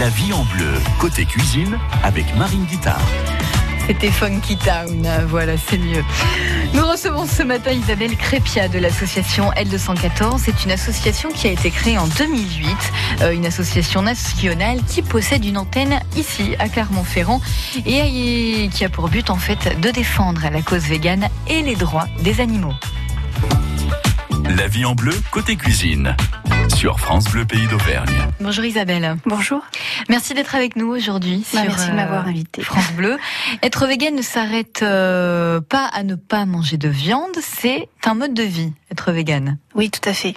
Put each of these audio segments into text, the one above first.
La vie en bleu, côté cuisine, avec Marine Guitard. C'était Funky Town, voilà, c'est mieux. Nous recevons ce matin Isabelle Crépia de l'association L214. C'est une association qui a été créée en 2008, euh, une association nationale qui possède une antenne ici à Clermont-Ferrand et qui a pour but en fait de défendre la cause végane et les droits des animaux. La vie en bleu, côté cuisine sur France Bleu Pays d'Auvergne. Bonjour Isabelle. Bonjour. Merci d'être avec nous aujourd'hui. Bah, merci de m'avoir euh, invité. France Bleu. Être végane ne s'arrête euh, pas à ne pas manger de viande, c'est un mode de vie, être végane. Oui, tout à fait.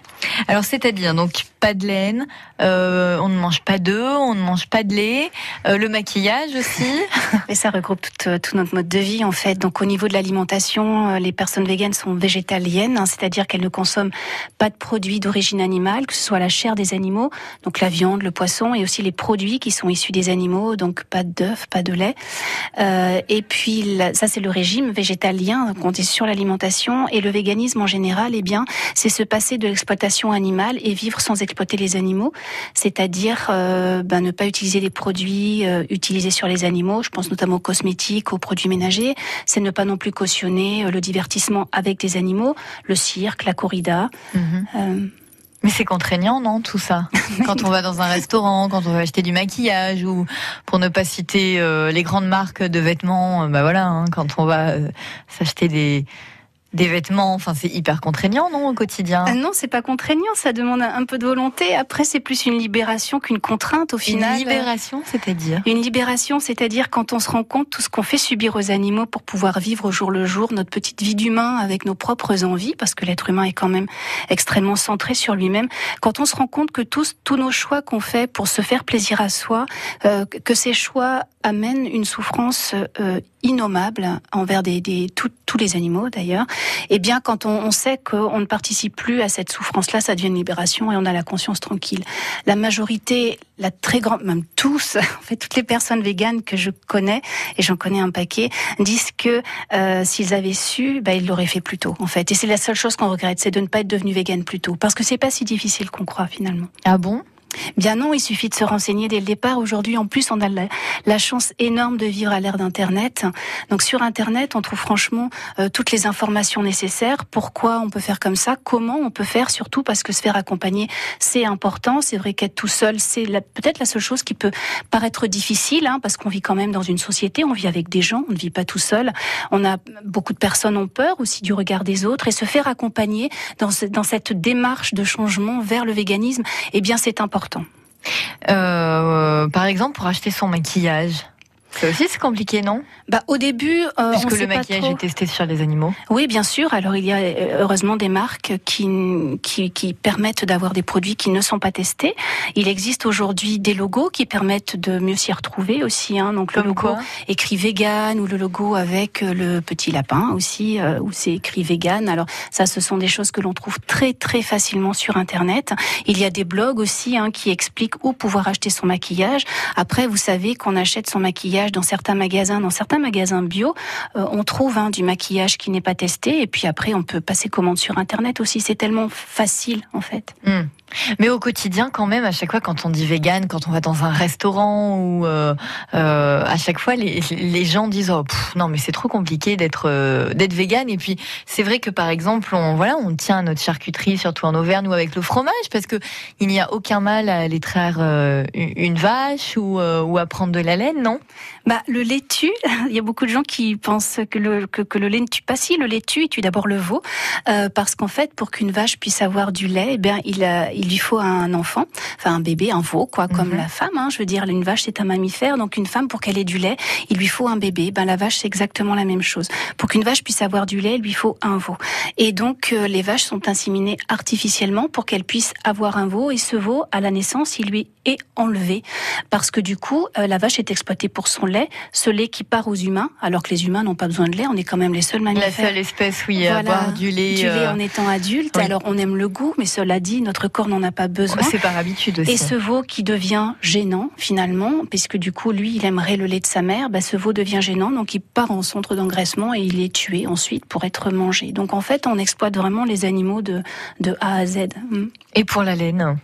Alors c'est-à-dire donc pas de laine, euh, on ne mange pas d'œufs, on ne mange pas de lait, euh, le maquillage aussi. Et ça regroupe tout, euh, tout, notre mode de vie en fait. Donc au niveau de l'alimentation, les personnes véganes sont végétaliennes, hein, c'est-à-dire qu'elles ne consomment pas de produits d'origine animale, que ce soit la chair des animaux, donc la viande, le poisson, et aussi les produits qui sont issus des animaux, donc pas d'œufs, pas de lait. Euh, et puis ça c'est le régime végétalien, donc on est sur l'alimentation et le véganisme en général, eh bien c'est se passer de l'exploitation animale et vivre sans exploiter les animaux, c'est-à-dire euh, ben, ne pas utiliser les produits euh, utilisés sur les animaux. Je pense notamment aux cosmétiques, aux produits ménagers. C'est ne pas non plus cautionner euh, le divertissement avec des animaux, le cirque, la corrida. Mhm. Mais c'est contraignant, non, tout ça Quand on va dans un restaurant, quand on va acheter du maquillage, ou pour ne pas citer les grandes marques de vêtements, bah voilà, hein, quand on va s'acheter des des vêtements. Enfin, c'est hyper contraignant, non, au quotidien? Ah Non, c'est pas contraignant. Ça demande un peu de volonté. Après, c'est plus une libération qu'une contrainte au final. Une libération, c'est-à-dire? Une libération, c'est-à-dire quand on se rend compte tout ce qu'on fait subir aux animaux pour pouvoir vivre au jour le jour notre petite vie d'humain avec nos propres envies, parce que l'être humain est quand même extrêmement centré sur lui-même. Quand on se rend compte que tous tous nos choix qu'on fait pour se faire plaisir à soi, euh, que ces choix amènent une souffrance euh, innommable envers des, des tous les animaux d'ailleurs, eh bien, quand on, sait qu'on ne participe plus à cette souffrance-là, ça devient une libération et on a la conscience tranquille. La majorité, la très grande, même tous, en fait, toutes les personnes véganes que je connais, et j'en connais un paquet, disent que euh, s'ils avaient su, bah, ils l'auraient fait plus tôt, en fait. Et c'est la seule chose qu'on regrette, c'est de ne pas être devenu végane plus tôt, parce que c'est pas si difficile qu'on croit finalement. Ah bon? Bien non, il suffit de se renseigner dès le départ. Aujourd'hui, en plus, on a la, chance énorme de vivre à l'ère d'Internet. Donc sur Internet, on trouve franchement euh, toutes les informations nécessaires. Pourquoi on peut faire comme ça? Comment on peut faire? Surtout parce que se faire accompagner, c'est important. C'est vrai qu'être tout seul, c'est peut-être la seule chose qui peut paraître difficile, hein, parce qu'on vit quand même dans une société, on vit avec des gens, on ne vit pas tout seul. On a beaucoup de personnes ont peur aussi du regard des autres et se faire accompagner dans, dans cette démarche de changement vers le véganisme, eh bien c'est important euh, par exemple, pour acheter son maquillage. Ça aussi, c'est compliqué, non? Bah, au début, euh, Est-ce que le maquillage est testé sur les animaux. Oui, bien sûr. Alors, il y a euh, heureusement des marques qui qui, qui permettent d'avoir des produits qui ne sont pas testés. Il existe aujourd'hui des logos qui permettent de mieux s'y retrouver aussi. Hein. Donc, le logo écrit vegan ou le logo avec euh, le petit lapin aussi, euh, où c'est écrit vegan. Alors, ça, ce sont des choses que l'on trouve très très facilement sur Internet. Il y a des blogs aussi hein, qui expliquent où pouvoir acheter son maquillage. Après, vous savez qu'on achète son maquillage dans certains magasins, dans certains magasins bio, euh, on trouve hein, du maquillage qui n'est pas testé. Et puis après, on peut passer commande sur Internet aussi. C'est tellement facile, en fait. Hmm. Mais au quotidien, quand même, à chaque fois, quand on dit vegan, quand on va dans un restaurant ou euh, euh, à chaque fois, les, gens disent oh, non, mais c'est trop compliqué d'être euh, d'être vegan. Et puis c'est vrai que par exemple, on voilà, on tient notre charcuterie, surtout en Auvergne ou avec le fromage, parce que il n'y a aucun mal à aller traire euh, une vache ou, euh, ou à prendre de la laine, non? Bah le lait tue. Il y a beaucoup de gens qui pensent que le que, le lait ne tue pas. Si le lait tue, il tue d'abord le veau, parce qu'en fait, pour qu'une vache puisse avoir du lait, eh bien il il lui faut un enfant, enfin un bébé, un veau, quoi, comme mhm. la femme. Hein, je veux dire, une vache c'est un mammifère, donc une femme pour qu'elle ait du lait, il lui faut un bébé. Ben la vache c'est exactement la même chose. Pour qu'une vache puisse avoir du lait, il lui faut un veau. Et donc euh, les vaches sont inséminées artificiellement pour qu'elles puissent avoir un veau. Et ce veau, à la naissance, il lui est enlevé parce que du coup, euh, la vache est exploitée pour son lait, ce lait qui part aux humains, alors que les humains n'ont pas besoin de lait. On est quand même les seuls mammifères. La seule espèce, oui, à boire du lait. Du lait euh, en étant adulte. Alors on aime le goût, mais cela dit, notre corps n'en a pas besoin. C'est par habitude aussi. Et ce veau qui devient gênant finalement, puisque du coup lui il aimerait le lait de sa mère, bah, ce veau devient gênant, donc il part en centre d'engraissement et il est tué ensuite pour être mangé. Donc en fait on exploite vraiment les animaux de, de A à Z. Et pour la laine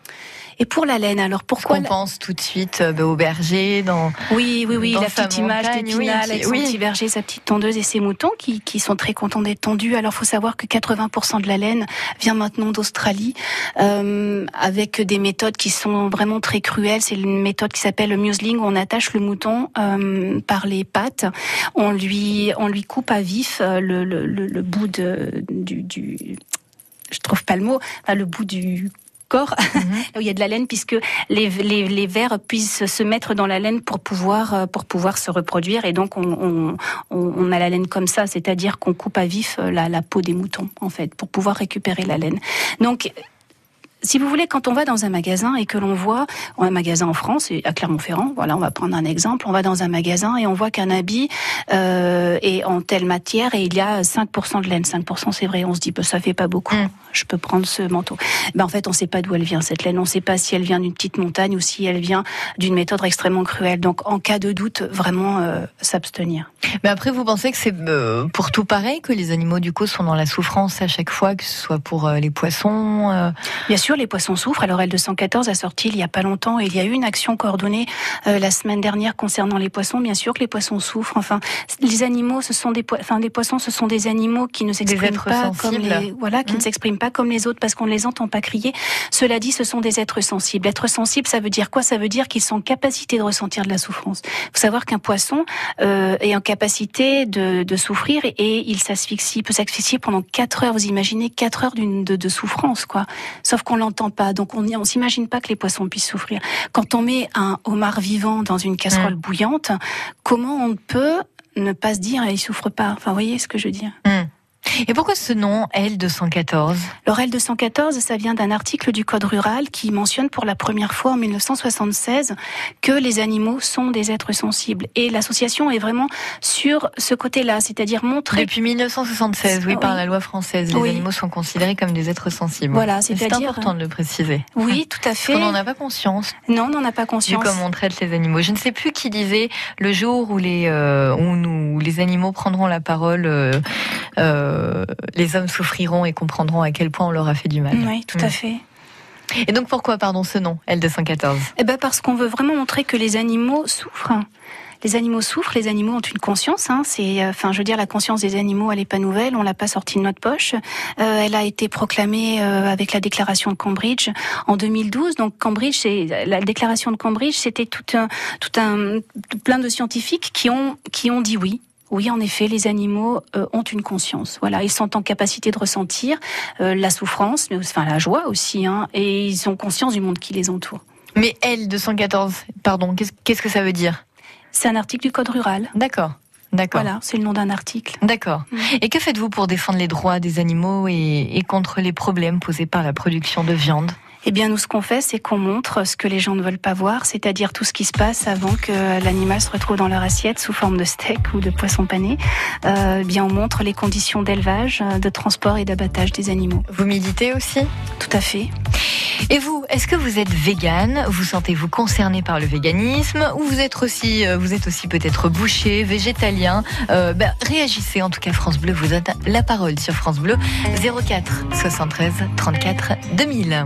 Et pour la laine, alors pourquoi On pense tout de suite euh, au berger, dans. Oui, oui, oui, la petite image d'Épinal avec son petit berger, sa petite tondeuse et ses moutons qui, qui sont très contents d'être tendus. Alors, faut savoir que 80% de la laine vient maintenant d'Australie, euh, avec des méthodes qui sont vraiment très cruelles. C'est une méthode qui s'appelle le muesling où on attache le mouton euh, par les pattes, on lui, on lui coupe à vif le, le, le, bout de, du, du je trouve pas le mot, le bout du corps, mhm. où il y a de la laine, puisque les, les, les, vers puissent se mettre dans la laine pour pouvoir, euh, pour pouvoir se reproduire. Et donc, on, on, on a la laine comme ça, c'est-à-dire qu'on coupe à vif euh, la, la peau des moutons, en fait, pour pouvoir récupérer la laine. Donc, si vous voulez, quand on va dans un magasin et que l'on voit un magasin en France, à Clermont-Ferrand, voilà, on va prendre un exemple, on va dans un magasin et on voit qu'un habit euh, est en telle matière et il y a 5% de laine. 5% c'est vrai, on se dit, bah, ça fait pas beaucoup, mm. je peux prendre ce manteau. Ben, en fait, on ne sait pas d'où elle vient cette laine, on ne sait pas si elle vient d'une petite montagne ou si elle vient d'une méthode extrêmement cruelle. Donc, en cas de doute, vraiment euh, s'abstenir. Mais après, vous pensez que c'est euh, pour tout pareil, que les animaux du coup sont dans la souffrance à chaque fois, que ce soit pour euh, les poissons Bien sûr les poissons souffrent. Alors L214 a sorti il y a pas longtemps et il y a eu une action coordonnée euh, la semaine dernière concernant les poissons. Bien sûr que les poissons souffrent. Enfin, les animaux, ce sont des, enfin, les poissons, ce sont des animaux qui ne s'expriment pas comme les, voilà, qui ne mmh. s'expriment pas comme les autres parce qu'on ne les entend pas crier. Cela dit, ce sont des êtres sensibles. Être sensible, ça veut dire quoi? Ça veut dire qu'ils sont en capacité de ressentir de la souffrance. Il faut savoir qu'un poisson euh, est en capacité de, de souffrir et il s'asphyxie, peut s'asphyxier pendant 4 heures. Vous imaginez 4 heures de, de souffrance, quoi. Sauf qu'on l'entend pas. Donc on ne s'imagine pas que les poissons puissent souffrir. Quand on met un homard vivant dans une casserole mm. bouillante, comment on peut ne pas se dire il souffre pas? Enfin, vous voyez ce que je veux dire? Mm. Et pourquoi ce nom L214 Le L214, ça vient d'un article du Code rural qui mentionne pour la première fois en 1976 que les animaux sont des êtres sensibles. Et l'association est vraiment sur ce côté-là, c'est-à-dire montrer... Depuis 1976, oui, par la loi française, les animaux sont considérés comme des êtres sensibles. Voilà, c'est-à-dire... C'est important de le préciser. Oui, tout à fait. On n'en a pas conscience. Non, on n'en a pas conscience. Vu comme on traite les animaux. Je ne sais plus qui disait le jour où les, euh, où nous, les animaux prendront la parole... Euh, euh, les hommes souffriront et comprendront à quel point on leur a fait du mal. Oui, tout à fait. Et donc pourquoi, pardon, ce nom, L214 Eh ben parce qu'on veut vraiment montrer que les animaux souffrent. Les animaux souffrent, les animaux ont une conscience. Hein, c'est, euh, enfin, je veux dire, la conscience des animaux, elle n'est pas nouvelle. On l'a pas sortie de notre poche. Euh, elle a été proclamée euh, avec la déclaration de Cambridge en 2012. Donc Cambridge, c'est la déclaration de Cambridge, c'était tout un, tout un, plein de scientifiques qui ont, qui ont dit oui oui, en effet, les animaux euh, ont une conscience. Voilà, ils sont en capacité de ressentir euh, la souffrance, mais enfin la joie aussi, hein, et ils ont conscience du monde qui les entoure. Mais L214, pardon, qu'est-ce que ça veut dire? C'est un article du Code rural. D'accord. D'accord. Voilà, c'est le nom d'un article. D'accord. Mm. Et que faites-vous pour défendre les droits des animaux et contre les problèmes posés par la production de viande? Eh bien, nous, ce qu'on fait, c'est qu'on montre ce que les gens ne veulent pas voir, c'est-à-dire tout ce qui se passe avant que l'animal se retrouve dans leur assiette sous forme de steak ou de poisson pané. Euh, eh bien, on montre les conditions d'élevage, euh, de transport et d'abattage des animaux. Vous méditez aussi? Tout à fait. Et vous, est-ce que vous êtes végane? Vous sentez-vous concerné par le véganisme? Ou vous êtes aussi, euh, vous êtes aussi peut-être boucher, végétalien? Euh, ben, Réagissez, en tout cas France Bleu vous donne la parole sur France Bleu 04 73 34 2000.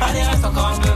allez reste encore un peu.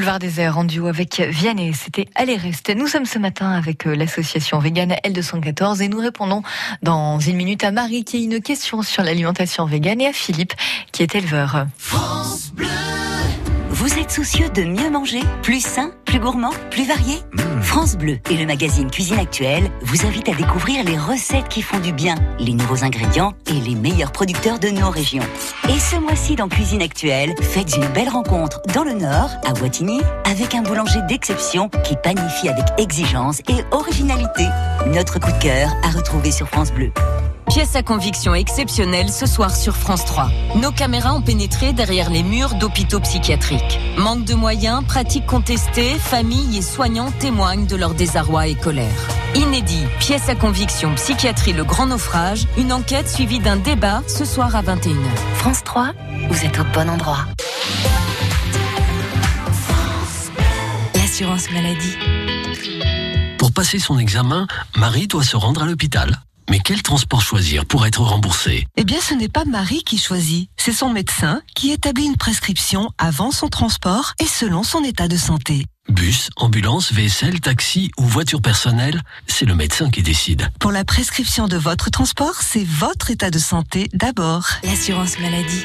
Boulevard des Airs en duo avec Vianney, c'était Allez Reste. Nous sommes ce matin avec euh, l'association végane L214 et nous répondons dans une minute à Marie qui a une question sur l'alimentation végane et à Philippe qui est éleveur. Vous êtes soucieux de mieux manger Plus sain, plus gourmand, plus varié France Bleu et le magazine Cuisine Actuelle vous invitent à découvrir les recettes qui font du bien, les nouveaux ingrédients et les meilleurs producteurs de nos régions. Et ce mois-ci dans Cuisine Actuelle, faites une belle rencontre dans le Nord, à Wattignies, avec un boulanger d'exception qui panifie avec exigence et originalité. Notre coup de cœur à retrouver sur France Bleu. Pièce à conviction exceptionnelle ce soir sur France 3. Nos caméras ont pénétré derrière les murs d'hôpitaux psychiatriques. Manque de moyens, pratiques contestées, familles et soignants témoignent de leur désarroi et colère. Inédit, pièce à conviction psychiatrie le grand naufrage, une enquête suivie d'un débat ce soir à 21h. France 3, vous êtes au bon endroit. L'assurance maladie. Pour passer son examen, Marie doit se rendre à l'hôpital. Mais quel transport choisir pour être remboursé Eh bien, ce n'est pas Marie qui choisit, c'est son médecin qui établit une prescription avant son transport et selon son état de santé. Bus, ambulance, vaisselle, taxi ou voiture personnelle, c'est le médecin qui décide. Pour la prescription de votre transport, c'est votre état de santé d'abord. L'assurance maladie.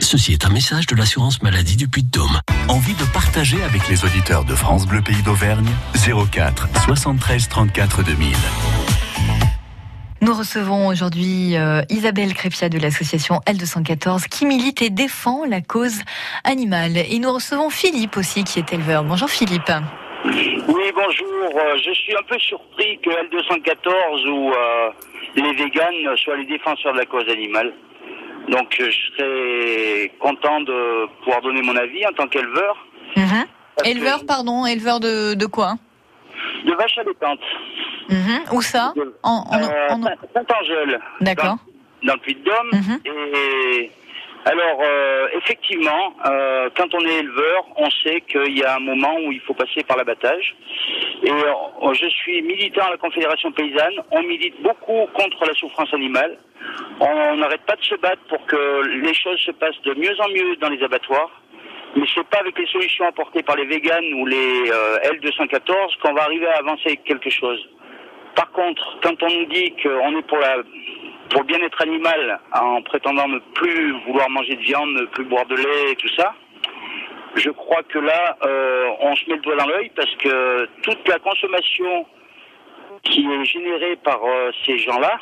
Ceci est un message de l'assurance maladie du Puy-de-Dôme. Envie de partager avec les auditeurs de France Bleu Pays d'Auvergne? 04 73 34 2000. Nous recevons aujourd'hui euh, Isabelle Crépia de l'association L214 qui milite et défend la cause animale. Et nous recevons Philippe aussi qui est éleveur. Bonjour Philippe. Oui, bonjour. Euh, Je suis un peu surpris que L214 ou euh, les véganes soient les défenseurs de la cause animale. Donc je serais content de pouvoir donner mon avis en tant qu'éleveur. Mhm. Éleveur, que- pardon, éleveur de, de quoi? De vaches allaitantes. Mhm. Où ça en, en- Euh, en- Saint-Angèle. D'accord. Dans, dans le Puy-de-Dôme. Mhm. Et alors, euh, effectivement, euh, quand on est éleveur, on sait qu'il y a un moment où il faut passer par l'abattage. Et euh, je suis militant à la Confédération paysanne. On milite beaucoup contre la souffrance animale. On n'arrête pas de se battre pour que les choses se passent de mieux en mieux dans les abattoirs. Mais c'est pas avec les solutions apportées par les véganes ou les euh, L214 qu'on va arriver à avancer quelque chose. Par contre, quand on nous dit qu'on est pour la pour le bien-être animal en prétendant ne plus vouloir manger de viande, ne plus boire de lait et tout ça, je crois que là, euh, on se met le doigt dans l'œil parce que toute la consommation qui est générée par euh, ces gens-là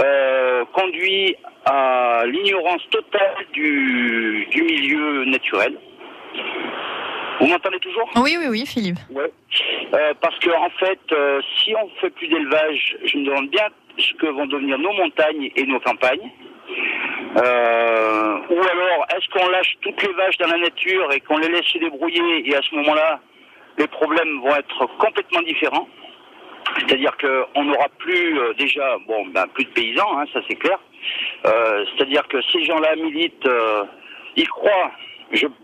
euh, conduit à l'ignorance totale du, du milieu naturel. Vous m'entendez toujours? Oui, oui, oui, Philippe. Ouais. Euh, parce que en fait, euh, si on fait plus d'élevage, je me demande bien ce que vont devenir nos montagnes et nos campagnes. Euh, ou alors, est-ce qu'on lâche toutes les vaches dans la nature et qu'on les laisse se débrouiller et à ce moment-là, les problèmes vont être complètement différents? C'est-à-dire qu'on n'aura plus déjà, bon, ben, plus de paysans, hein, ça c'est clair. C'est-à-dire que ces gens-là militent, ils croient,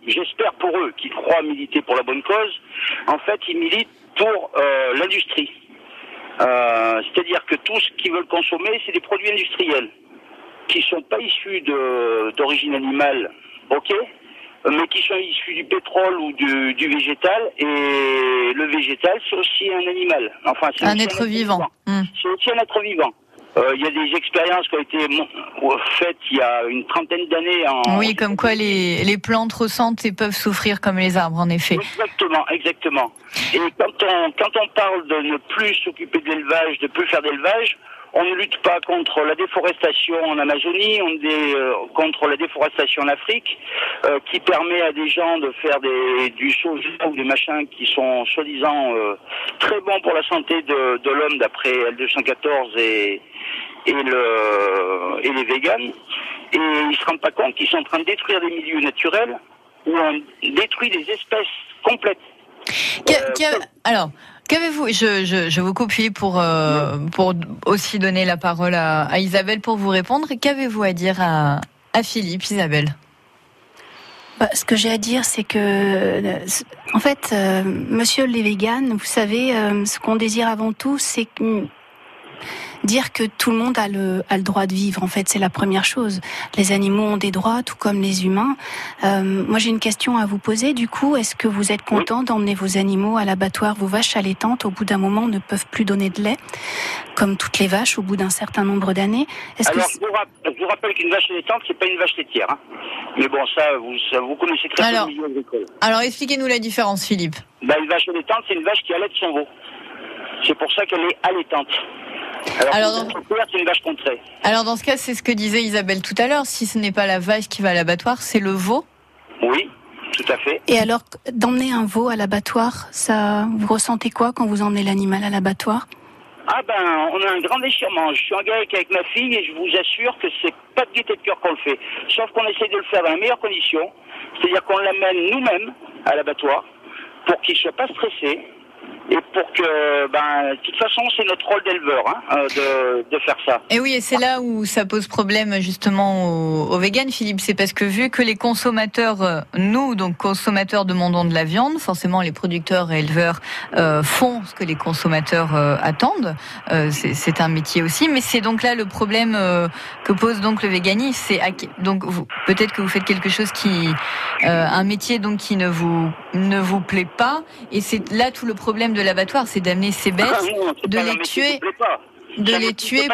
j'espère pour eux qu'ils croient militer pour la bonne cause. En fait, ils militent pour l'industrie. c'est-à-dire que tout ce qu'ils veulent consommer, c'est des produits industriels qui sont pas issus d'origine animale, ok, mais qui sont issus du pétrole ou du, du végétal. Et le végétal, c'est aussi un animal. Enfin, c'est un, être vivant. Hmm. C'est aussi un être vivant. Euh, il y a des expériences qui ont été faites il y a une trentaine d'années. En... Oui, comme quoi les, les plantes ressentent et peuvent souffrir comme les arbres, en effet. Exactement, exactement. Et quand on, quand on parle de ne plus s'occuper de l'élevage, de plus faire d'élevage, on ne lutte pas contre la déforestation en Amazonie, on euh, contre la déforestation en Afrique, euh, qui permet à des gens de faire des, du soja ou des machins qui sont soi-disant euh, très bons pour la santé de, de l'homme d'après L214 et, et, le, et les véganes. Et ils se rendent pas compte qu'ils sont en train de détruire des milieux naturels où on détruit des espèces complètes. alors, Qu'avez-vous je, je, je, vous copie pour euh, pour aussi donner la parole à, à Isabelle pour vous répondre. Qu'avez-vous à dire à, à Philippe, Isabelle? Bah, ce que j'ai à dire, c'est que, euh, en fait, euh, Monsieur les véganes, vous savez, ce qu'on désire avant tout, c'est que dire que tout le monde a le, a le droit de vivre. En fait, c'est la première chose. Les animaux ont des droits, tout comme les humains. Euh, moi, j'ai une question à vous poser. Du coup, est-ce que vous êtes content d'emmener vos animaux à l'abattoir? Vos vaches allaitantes, au bout d'un moment, ne peuvent plus donner de lait, comme toutes les vaches, au bout d'un certain nombre d'années. Alors, que je vous rappelle qu'une vache allaitante, c'est pas une vache laitière. Hein. Mais bon, ça, vous, ça, vous connaissez très bien le milieu agricole. Alors, expliquez-nous la différence, Philippe. Bah, une vache allaitante, c'est une vache qui allaite son veau. C'est pour ça qu'elle est allaitante. Alors, alors, dans... ce cas, c'est ce que disait Isabelle tout à l'heure. Si ce n'est pas la vache qui va à l'abattoir, c'est le veau Oui, tout à fait. Et alors, d'emmener un veau à l'abattoir, ça, vous ressentez quoi quand vous emmenez l'animal à l'abattoir? Ah ben, on a un grand déchirement. Je suis en avec, avec ma fille et je vous assure que c'est pas de gaieté de cœur qu'on le fait. Sauf qu'on essaie de le faire dans les meilleures conditions. C'est-à-dire qu'on l'amène nous-mêmes à l'abattoir pour qu'il soit pas stressé, et pour que, ben, de toute façon, c'est notre rôle d'éleveur hein, euh, de, de, faire ça. Et oui, et c'est là où ça pose problème justement aux, aux véganes, Philippe. C'est parce que vu que les consommateurs, euh, nous, donc consommateurs, demandons de la viande, forcément les producteurs et éleveurs euh, font ce que les consommateurs euh, attendent. Euh, c'est un métier aussi, mais c'est donc là le problème que pose donc le véganisme. C'est donc peut-être que vous faites quelque chose qui, un métier donc qui ne vous ne vous plaît pas, et c'est là tout le problème de de l'abattoir, c'est d'amener ces bêtes, ah de les tuer. De les tuer.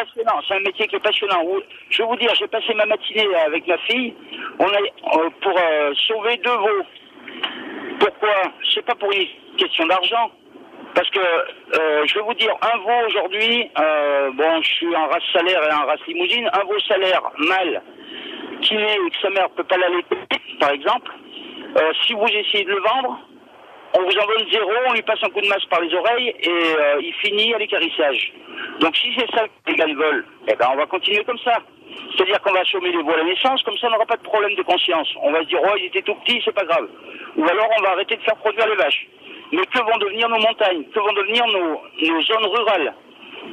C'est un métier qui est passionnant. Je vais vous dire, j'ai passé ma matinée avec ma fille. On a euh, pour euh, sauver deux veaux. Pourquoi? C'est pas pour une question d'argent. Parce que euh, je vais vous dire, un veau aujourd'hui, bon, je suis en race salaire et en race limousine, un veau salaire mâle qui est et que sa mère peut pas l'allaiter, par exemple, si vous essayez de le vendre, on vous en donne zéro, on lui passe un coup de masse par les oreilles et euh, il finit à l'écarissage. Donc si c'est ça que les gars veulent, eh ben on va continuer comme ça. C'est-à-dire qu'on va assommer les voix à la naissance, comme ça on n'aura pas de problème de conscience. On va se dire, oh, ils étaient tout petits, c'est pas grave. Ou alors on va arrêter de faire produire les vaches. Mais que vont devenir nos montagnes? Que vont devenir nos zones rurales?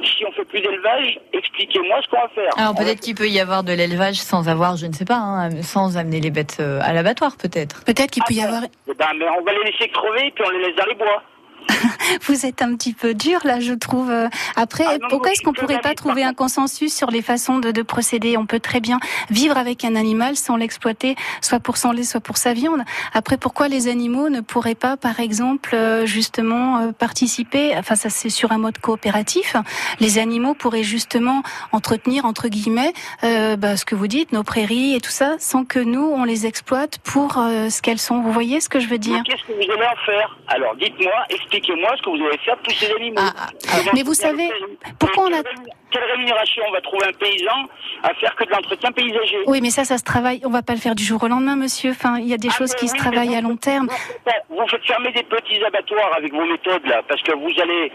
Si on fait plus d'élevage, expliquez-moi ce qu'on va faire. Alors peut-être qu'il peut y avoir de l'élevage sans avoir, je ne sais pas, hein, sans amener les bêtes euh, à l'abattoir, peut-être. Peut-être qu'il peut y avoir. Eh ben, mais on va les laisser crever puis on les laisse dans les bois. Vous êtes un petit peu dur là, je trouve. Après, ah pourquoi est-ce qu'on pourrait pas trouver un consensus sur les façons de, de, procéder? On peut très bien vivre avec un animal sans l'exploiter, soit pour son lait, soit pour sa viande. Après, pourquoi les animaux ne pourraient pas, par exemple, euh, justement euh, participer? Enfin, ça c'est sur un mode coopératif. Les animaux pourraient justement entretenir entre guillemets euh, bah, ce que vous dites, nos prairies et tout ça, sans que nous on les exploite pour euh, ce qu'elles sont. Vous voyez ce que je veux dire? Qu'est-ce que vous allez en faire? Alors, dites-moi, expliquez expliquez-moi ce que vous allez faire de tous ces animaux. Ah, ah, mais vous savez, pourquoi on a... quelle rémunération on va trouver un paysan à faire que de l'entretien paysager? Oui, mais ça, ça se travaille. On va pas le faire du jour au lendemain, monsieur. Enfin, il y a des Ah, choses qui se travaillent à long terme. Vous, vous faites fermer des petits abattoirs avec vos méthodes là, parce que vous allez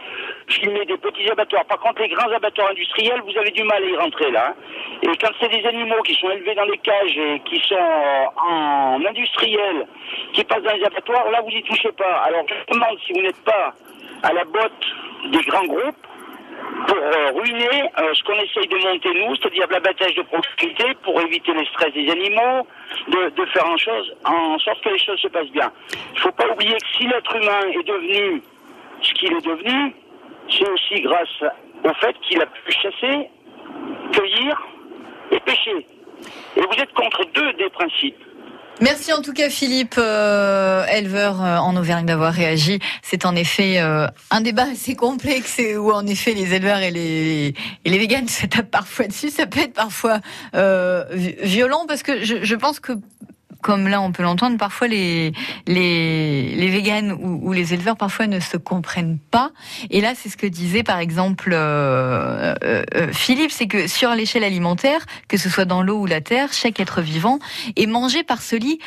filmer des petits abattoirs. Par contre, les grands abattoirs industriels, vous avez du mal à y rentrer là. hein. Et quand c'est des animaux qui sont élevés dans des cages et qui sont euh, en industriel, qui passent dans les abattoirs, là vous y touchez pas. Alors je me demande si vous n'êtes pas à la botte des grands groupes pour euh, ruiner euh, ce qu'on essaye de monter nous, c'est-à-dire l'abattage de proximité pour éviter le stress des animaux, de, de faire en, chose, en sorte que les choses se passent bien. Il ne faut pas oublier que si l'être humain est devenu ce qu'il est devenu, c'est aussi grâce au fait qu'il a pu chasser, cueillir et pêcher. Et vous êtes contre deux des principes. Merci en tout cas Philippe, euh, éleveur euh, en Auvergne, d'avoir réagi. C'est en effet euh, un débat assez complexe où en effet les éleveurs et les, et véganes se tapent parfois dessus. Ça peut être parfois euh, vi- violent parce que je pense que comme là on peut l'entendre, parfois les les les véganes ou, les éleveurs parfois ne se comprennent pas. Et là, c'est ce que disait par exemple euh, euh, euh, Philippe, c'est que sur l'échelle alimentaire, que ce soit dans l'eau ou la terre, chaque être vivant est mangé par celui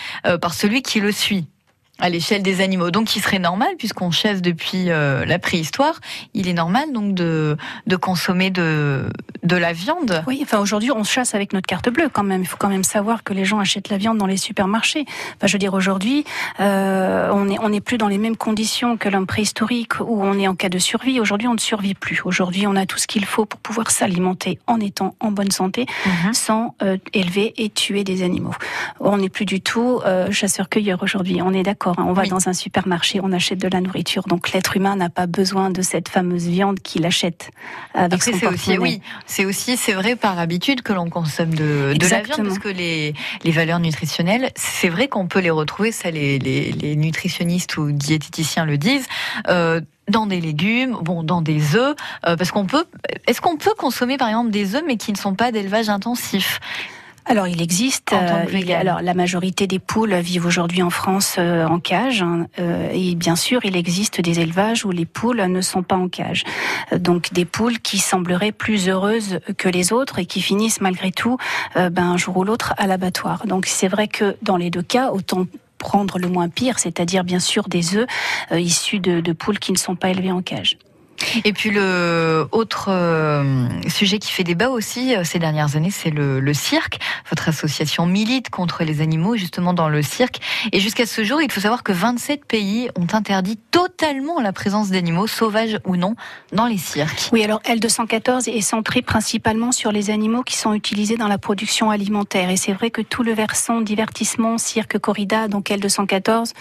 par celui qui le suit à l'échelle des animaux. Donc, il serait normal, puisqu'on chasse depuis euh, la préhistoire, il est normal donc de, de consommer de, de la viande. Oui, enfin aujourd'hui on chasse avec notre carte bleue quand même. Il faut quand même savoir que les gens achètent la viande dans les supermarchés. Enfin, je veux dire aujourd'hui, euh, on n'est on plus dans les mêmes conditions que l'homme préhistorique où on est en cas de survie. Aujourd'hui, on ne survit plus. Aujourd'hui, on a tout ce qu'il faut pour pouvoir s'alimenter en étant en bonne santé, sans euh, élever et tuer des animaux. On n'est plus du tout chasseur-cueilleur aujourd'hui. On est d'accord. Hein. On va Oui. dans un supermarché, on achète de la nourriture. Donc l'être humain n'a pas besoin de cette fameuse viande qu'il achète avec Après, son c'est aussi, oui, c'est aussi, c'est vrai par habitude que l'on consomme de, de la viande, parce que les, les valeurs nutritionnelles, c'est vrai qu'on peut les retrouver, ça les, les, les nutritionnistes ou diététiciens le disent, euh, dans des légumes, bon, dans des œufs, euh, parce qu'on peut, est-ce qu'on peut consommer par exemple des œufs mais qui ne sont pas d'élevage intensif? Alors, il existe. En euh, il- alors, la majorité des poules vivent aujourd'hui en France euh, en cage. hein, euh, et bien sûr, il existe des élevages où les poules ne sont pas en cage. Euh, donc, des poules qui sembleraient plus heureuses que les autres et qui finissent malgré tout, euh, ben, un jour ou l'autre, à l'abattoir. Donc, c'est vrai que dans les deux cas, autant prendre le moins pire, c'est-à-dire bien sûr des œufs euh, issus de, de poules qui ne sont pas élevées en cage. Et puis le autre euh, sujet qui fait débat aussi euh, ces dernières années, c'est le, le cirque. Votre association milite contre les animaux justement dans le cirque. Et jusqu'à ce jour, il faut savoir que 27 pays ont interdit totalement la présence d'animaux, sauvages ou non, dans les cirques. Oui, alors L214 est centré principalement sur les animaux qui sont utilisés dans la production alimentaire. Et c'est vrai que tout le versant divertissement, cirque, corrida, donc L214,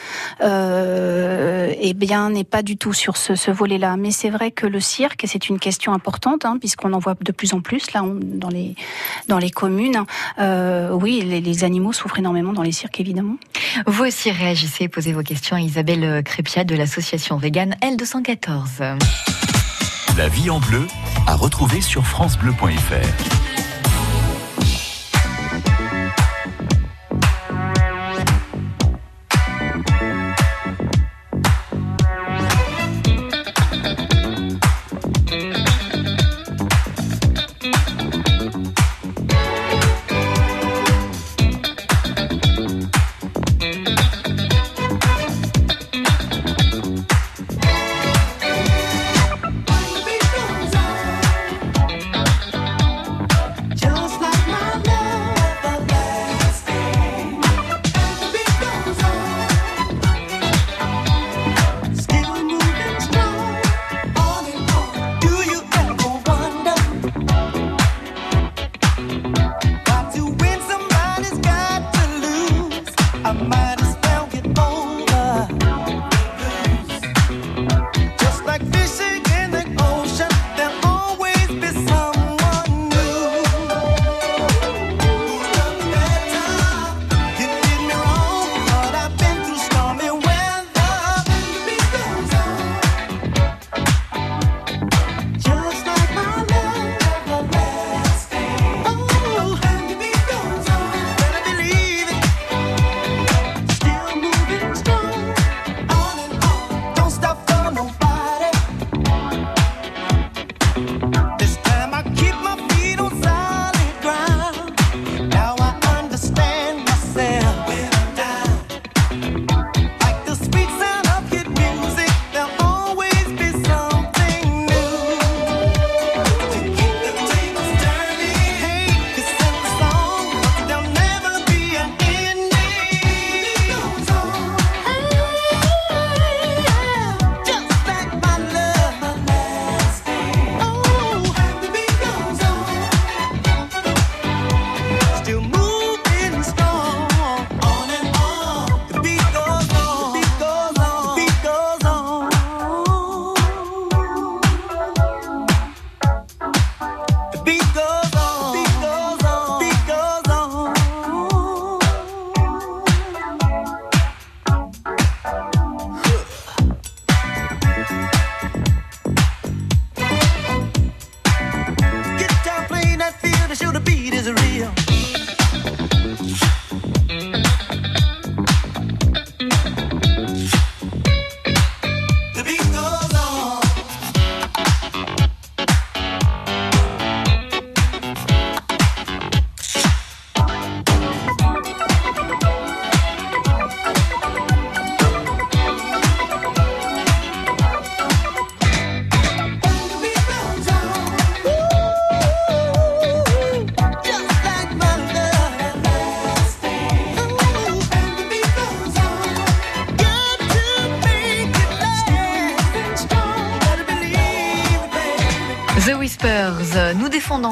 euh, eh bien, n'est pas du tout sur ce, ce volet-là. Mais c'est vrai que le cirque, c'est une question importante, hein, puisqu'on en voit de plus en plus là on- dans les dans les communes. Euh, oui, les, les animaux souffrent énormément dans les cirques, évidemment. Vous aussi réagissez, posez vos questions à Isabelle Crépia de l'association vegan L214. La vie en bleu à retrouver sur francebleu.fr.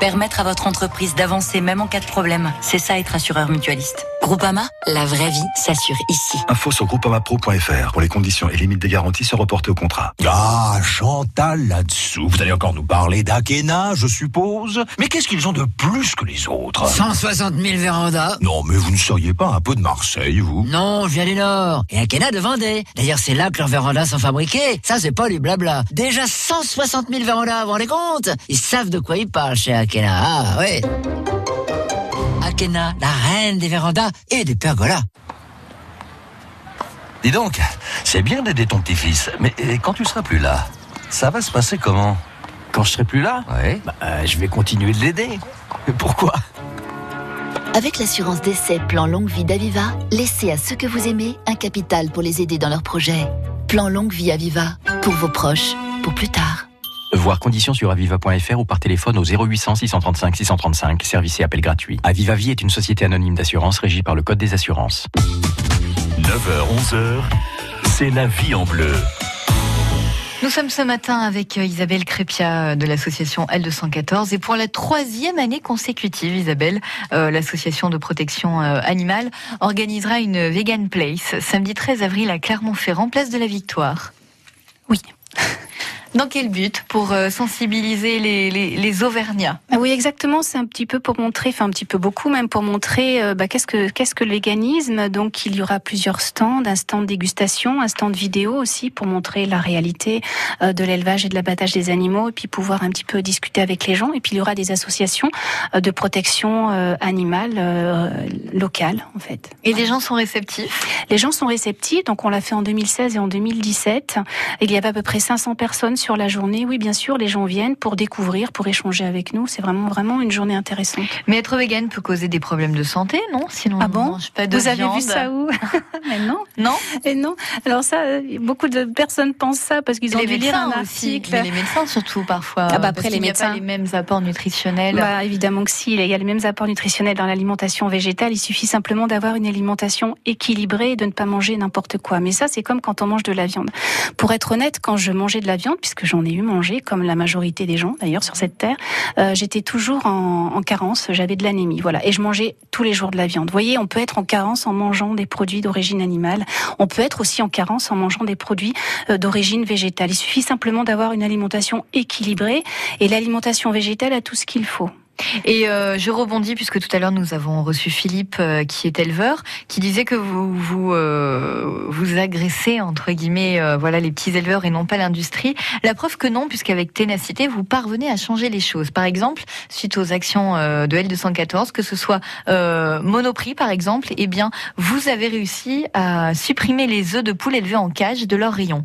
Permettre à votre entreprise d'avancer même en cas de problème, c'est ça être assureur mutualiste. Groupama, la vraie vie s'assure ici. Info sur groupamapro.fr pour les conditions et limites des garanties se reporter au contrat. Ah, Chantal, là-dessous, vous allez encore nous parler d'Akena, je suppose Mais qu'est-ce qu'ils ont de plus que les autres? 160 000 vérandas. Non, mais vous ne seriez pas un peu de Marseille, vous? Non, je viens du Nord. Et Akena de Vendée. D'ailleurs, c'est là que leurs vérandas sont fabriqués. Ça, c'est pas du blabla. Déjà 160 000 vérandas, vous vous rendez compte? Ils savent de quoi ils parlent chez Akena. Ah, ouais. Akena, la reine des vérandas et des pergolas. Dis donc, c'est bien d'aider ton petit-fils, mais quand tu seras plus là, ça va se passer comment? Quand je serai plus là? Ouais. Bah, euh, je vais continuer de l'aider. Pourquoi? Avec l'assurance d'essai Plan Longue Vie d'Aviva, laissez à ceux que vous aimez un capital pour les aider dans leurs projets. Plan Longue Vie Aviva, pour vos proches, pour plus tard. Voir conditions sur aviva.fr ou par téléphone au 0800 635 635, service et appel gratuit. Aviva Vie est une société anonyme d'assurance régie par le Code des assurances. 9h, 11h, c'est la vie en bleu. Nous sommes ce matin avec euh, Isabelle Crépia euh, de l'association L214 et pour la troisième année consécutive, Isabelle, euh, l'association de protection euh, animale organisera une Vegan Place samedi 13 avril à Clermont-Ferrand, place de la Victoire. Oui. Dans quel but Pour euh, sensibiliser les, les, les Auvergnats? Ah Oui, exactement. C'est un petit peu pour montrer, enfin un petit peu beaucoup même, pour montrer euh, bah, qu'est-ce que qu'est-ce que le véganisme. Donc il y aura plusieurs stands, un stand dégustation, un stand vidéo aussi pour montrer la réalité euh, de l'élevage et de l'abattage des animaux, et puis pouvoir un petit peu discuter avec les gens. Et puis il y aura des associations euh, de protection euh, animale euh, locale en fait. Et les gens sont réceptifs? Les gens sont réceptifs. Donc on l'a fait en 2016 et en 2017. Il y avait à peu près 500 personnes sur la journée. Oui, bien sûr, les gens viennent pour découvrir, pour échanger avec nous. C'est vraiment vraiment une journée intéressante. Mais être vegan peut causer des problèmes de santé, non? Sinon, Ah on bon mange pas de Vous avez viande. vu ça où? Mais non. Non? Et non. Alors ça, euh, beaucoup de personnes pensent ça parce qu'ils ont les dû lire un médecins aussi, mais les médecins surtout parfois. Ah bah parce après, les qu'il n'y a pas médecins. les mêmes apports nutritionnels. Bah, évidemment que si, il y a les mêmes apports nutritionnels dans l'alimentation végétale. Il suffit simplement d'avoir une alimentation équilibrée et de ne pas manger n'importe quoi. Mais ça, c'est comme quand on mange de la viande. Pour être honnête, quand je mangeais de la viande, puisque j'en ai eu mangé, comme la majorité des gens d'ailleurs sur cette terre, euh, j'étais toujours en, en carence. J'avais de l'anémie, voilà, et je mangeais tous les jours de la viande. Vous voyez, on peut être en carence en mangeant des produits d'origine animale. On peut être aussi en carence en mangeant des produits euh, d'origine végétale. Il suffit simplement d'avoir une alimentation équilibrée et l'alimentation végétale a tout ce qu'il faut. Et euh, je rebondis puisque tout à l'heure nous avons reçu Philippe euh, qui est éleveur, qui disait que vous vous euh, vous agressez entre guillemets euh, voilà les petits éleveurs et non pas l'industrie. La preuve que non, puisqu'avec ténacité vous parvenez à changer les choses. Par exemple, suite aux actions euh, de L214, que ce soit euh, Monoprix par exemple, eh bien vous avez réussi à supprimer les œufs de poule élevés en cage de leur rayon.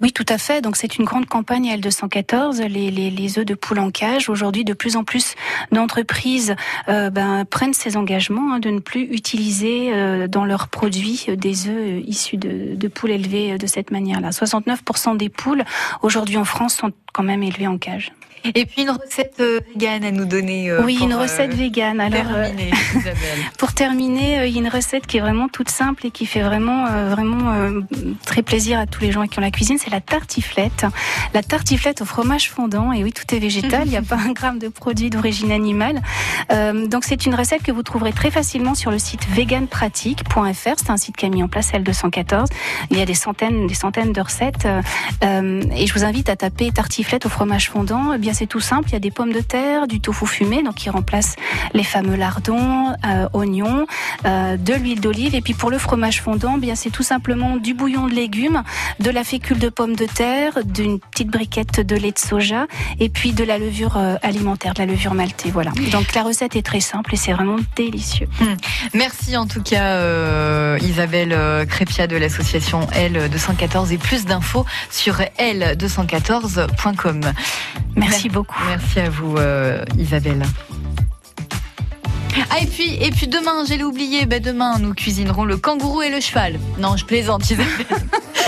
Oui, tout à fait. Donc c'est une grande campagne L214, les, les, les œufs de poule en cage. Aujourd'hui, de plus en plus d'entreprises euh, ben, prennent ces engagements hein, de ne plus utiliser euh, dans leurs produits euh, des œufs issus de, de poules élevées de cette manière-là. 69% des poules aujourd'hui en France sont quand même élevées en cage. Et puis une recette euh, végane à nous donner. euh, oui, pour, une euh, recette végane. Alors, euh, terminer. Pour terminer, euh, il y a une recette qui est vraiment toute simple et qui fait vraiment, euh, vraiment euh, très plaisir à tous les gens qui ont la cuisine. C'est la tartiflette. La tartiflette au fromage fondant. Et oui, tout est végétal. Il n'y a pas un gramme de produit d'origine animale. Euh, donc, c'est une recette que vous trouverez très facilement sur le site veganpratique.fr. C'est un site qui a mis en place L214. Il y a des centaines, des centaines de recettes. Euh, euh, et je vous invite à taper tartiflette au fromage fondant. Bien, c'est tout simple. Il y a des pommes de terre, du tofu fumé, donc qui remplace les fameux lardons, euh, oignons, euh, de l'huile d'olive. Et puis pour le fromage fondant, bien c'est tout simplement du bouillon de légumes, de la fécule de pommes de terre, d'une petite briquette de lait de soja, et puis de la levure euh, alimentaire, de la levure maltée. Voilà. Donc la recette est très simple et c'est vraiment délicieux. Merci en tout cas euh, Isabelle Crépia de l'association L214 et plus d'infos sur L214.com. Merci beaucoup. Merci à vous euh, Isabelle. Ah, et puis, et puis demain, j'ai oublié, ben demain, nous cuisinerons le kangourou et le cheval. Non, je plaisante, Isabelle.